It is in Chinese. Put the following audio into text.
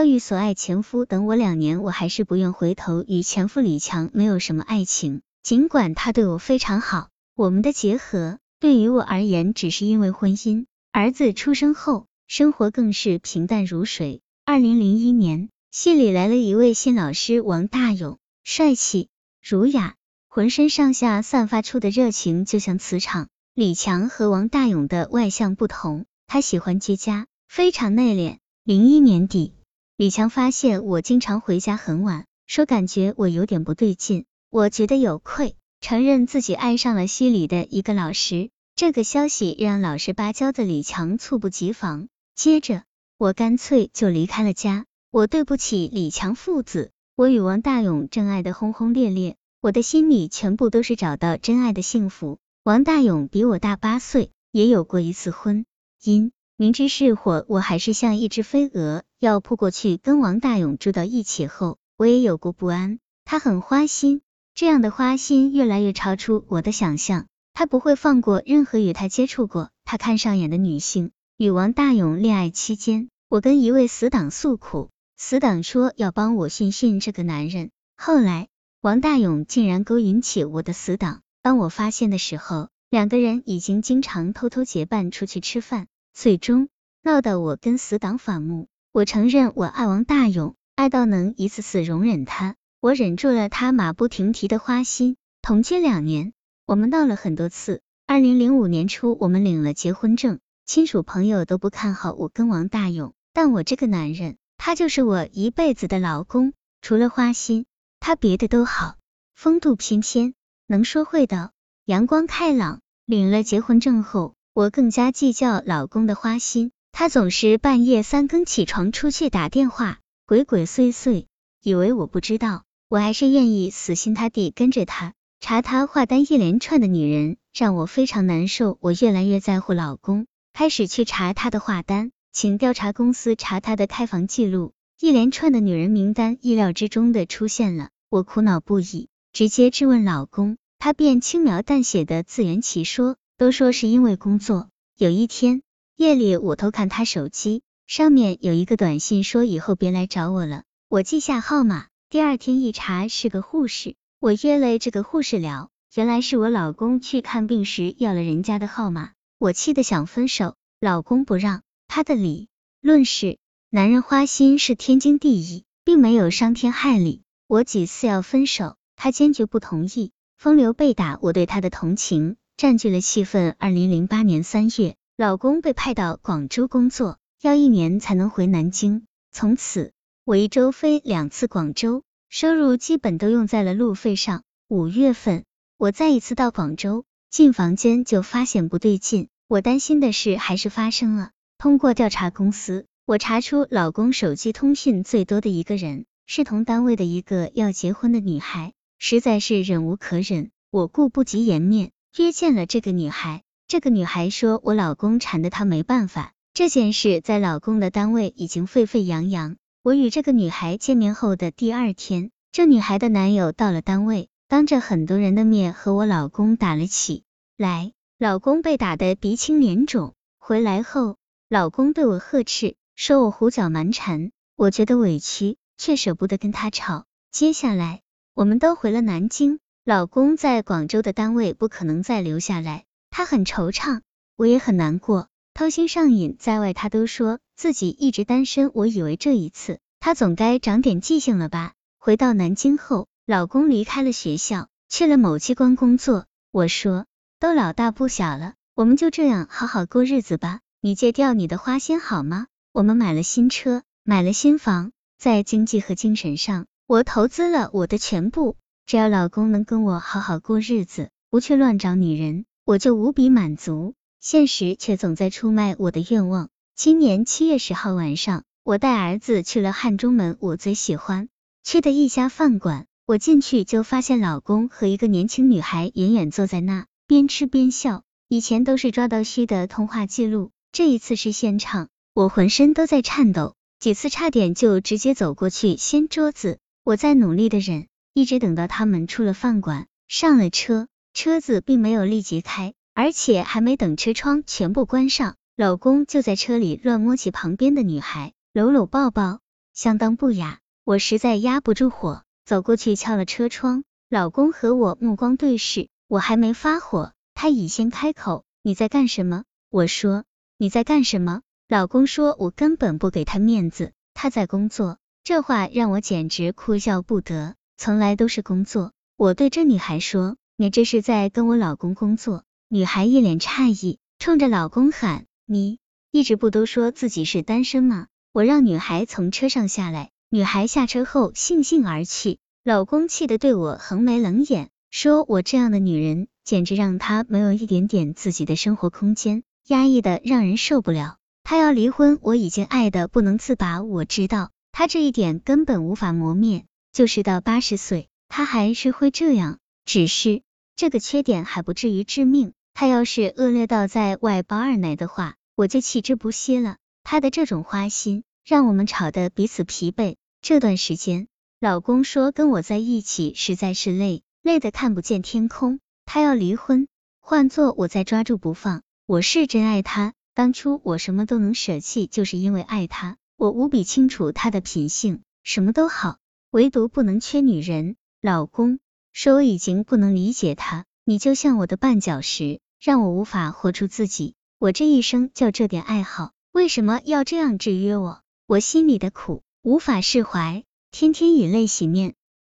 遭遇所爱前夫等我两年，我还是不愿回头。与前夫李强没有什么爱情，尽管他对我非常好，我们的结合对于我而言只是因为婚姻。儿子出生后，生活更是平淡如水。二零零一年，戏里来了一位新老师王大勇，帅气、儒雅，浑身上下散发出的热情就像磁场。李强和王大勇的外向不同，他喜欢居家，非常内敛。零一年底。李强发现我经常回家很晚，说感觉我有点不对劲，我觉得有愧，承认自己爱上了系里的一个老师。这个消息让老实巴交的李强猝不及防，接着我干脆就离开了家。我对不起李强父子，我与王大勇真爱的轰轰烈烈，我的心里全部都是找到真爱的幸福。王大勇比我大八岁，也有过一次婚姻。明知是火，我还是像一只飞蛾，要扑过去跟王大勇住到一起后，我也有过不安。他很花心，这样的花心越来越超出我的想象。他不会放过任何与他接触过、他看上眼的女性。与王大勇恋爱期间，我跟一位死党诉苦，死党说要帮我训训这个男人。后来，王大勇竟然勾引起我的死党，当我发现的时候，两个人已经经常偷偷结伴出去吃饭。最终闹得我跟死党反目。我承认我爱王大勇，爱到能一次次容忍他。我忍住了他马不停蹄的花心。同居两年，我们闹了很多次。二零零五年初，我们领了结婚证，亲属朋友都不看好我跟王大勇。但我这个男人，他就是我一辈子的老公。除了花心，他别的都好，风度翩翩，能说会道，阳光开朗。领了结婚证后。我更加计较老公的花心，他总是半夜三更起床出去打电话，鬼鬼祟祟，以为我不知道。我还是愿意死心塌地跟着他，查他话单一连串的女人让我非常难受。我越来越在乎老公，开始去查他的话单，请调查公司查他的开房记录，一连串的女人名单意料之中的出现了，我苦恼不已，直接质问老公，他便轻描淡写的自圆其说。都说是因为工作。有一天夜里，我偷看他手机，上面有一个短信，说以后别来找我了。我记下号码，第二天一查是个护士，我约了这个护士聊，原来是我老公去看病时要了人家的号码，我气得想分手，老公不让。他的理论是，男人花心是天经地义，并没有伤天害理。我几次要分手，他坚决不同意，风流被打，我对他的同情。占据了气氛。二零零八年三月，老公被派到广州工作，要一年才能回南京。从此，我一周飞两次广州，收入基本都用在了路费上。五月份，我再一次到广州，进房间就发现不对劲。我担心的事还是发生了。通过调查公司，我查出老公手机通讯最多的一个人是同单位的一个要结婚的女孩，实在是忍无可忍，我顾不及颜面。约见了这个女孩，这个女孩说我老公缠得她没办法。这件事在老公的单位已经沸沸扬扬。我与这个女孩见面后的第二天，这女孩的男友到了单位，当着很多人的面和我老公打了起来，老公被打得鼻青脸肿。回来后，老公对我呵斥，说我胡搅蛮缠。我觉得委屈，却舍不得跟他吵。接下来，我们都回了南京。老公在广州的单位不可能再留下来，他很惆怅，我也很难过。偷心上瘾，在外他都说自己一直单身，我以为这一次他总该长点记性了吧。回到南京后，老公离开了学校，去了某机关工作。我说，都老大不小了，我们就这样好好过日子吧。你戒掉你的花心好吗？我们买了新车，买了新房，在经济和精神上，我投资了我的全部。只要老公能跟我好好过日子，不去乱找女人，我就无比满足。现实却总在出卖我的愿望。今年七月十号晚上，我带儿子去了汉中门我最喜欢去的一家饭馆。我进去就发现老公和一个年轻女孩远远坐在那，边吃边笑。以前都是抓到虚的通话记录，这一次是现场，我浑身都在颤抖，几次差点就直接走过去掀桌子。我在努力的忍。一直等到他们出了饭馆，上了车，车子并没有立即开，而且还没等车窗全部关上，老公就在车里乱摸起旁边的女孩，搂搂抱抱，相当不雅。我实在压不住火，走过去敲了车窗。老公和我目光对视，我还没发火，他已先开口：“你在干什么？”我说：“你在干什么？”老公说：“我根本不给他面子，他在工作。”这话让我简直哭笑不得。从来都是工作。我对这女孩说：“你这是在跟我老公工作？”女孩一脸诧异，冲着老公喊：“你一直不都说自己是单身吗？”我让女孩从车上下来，女孩下车后悻悻而去。老公气得对我横眉冷眼，说我这样的女人，简直让他没有一点点自己的生活空间，压抑的让人受不了。他要离婚，我已经爱的不能自拔。我知道他这一点根本无法磨灭，就是到八十岁，他还是会这样。只是这个缺点还不至于致命。他要是恶劣到在外包二奶的话，我就弃之不惜了。他的这种花心，让我们吵得彼此疲惫。这段时间，老公说跟我在一起实在是累，累得看不见天空。他要离婚，换做我再抓住不放。我是真爱他。当初我什么都能舍弃，就是因为爱他。我无比清楚他的品性，什么都好，唯独不能缺女人。老公说我已经不能理解他，你就像我的绊脚石，让我无法活出自己。我这一生就这点爱好，为什么要这样制约我？我心里的苦无法释怀，天天以泪洗面。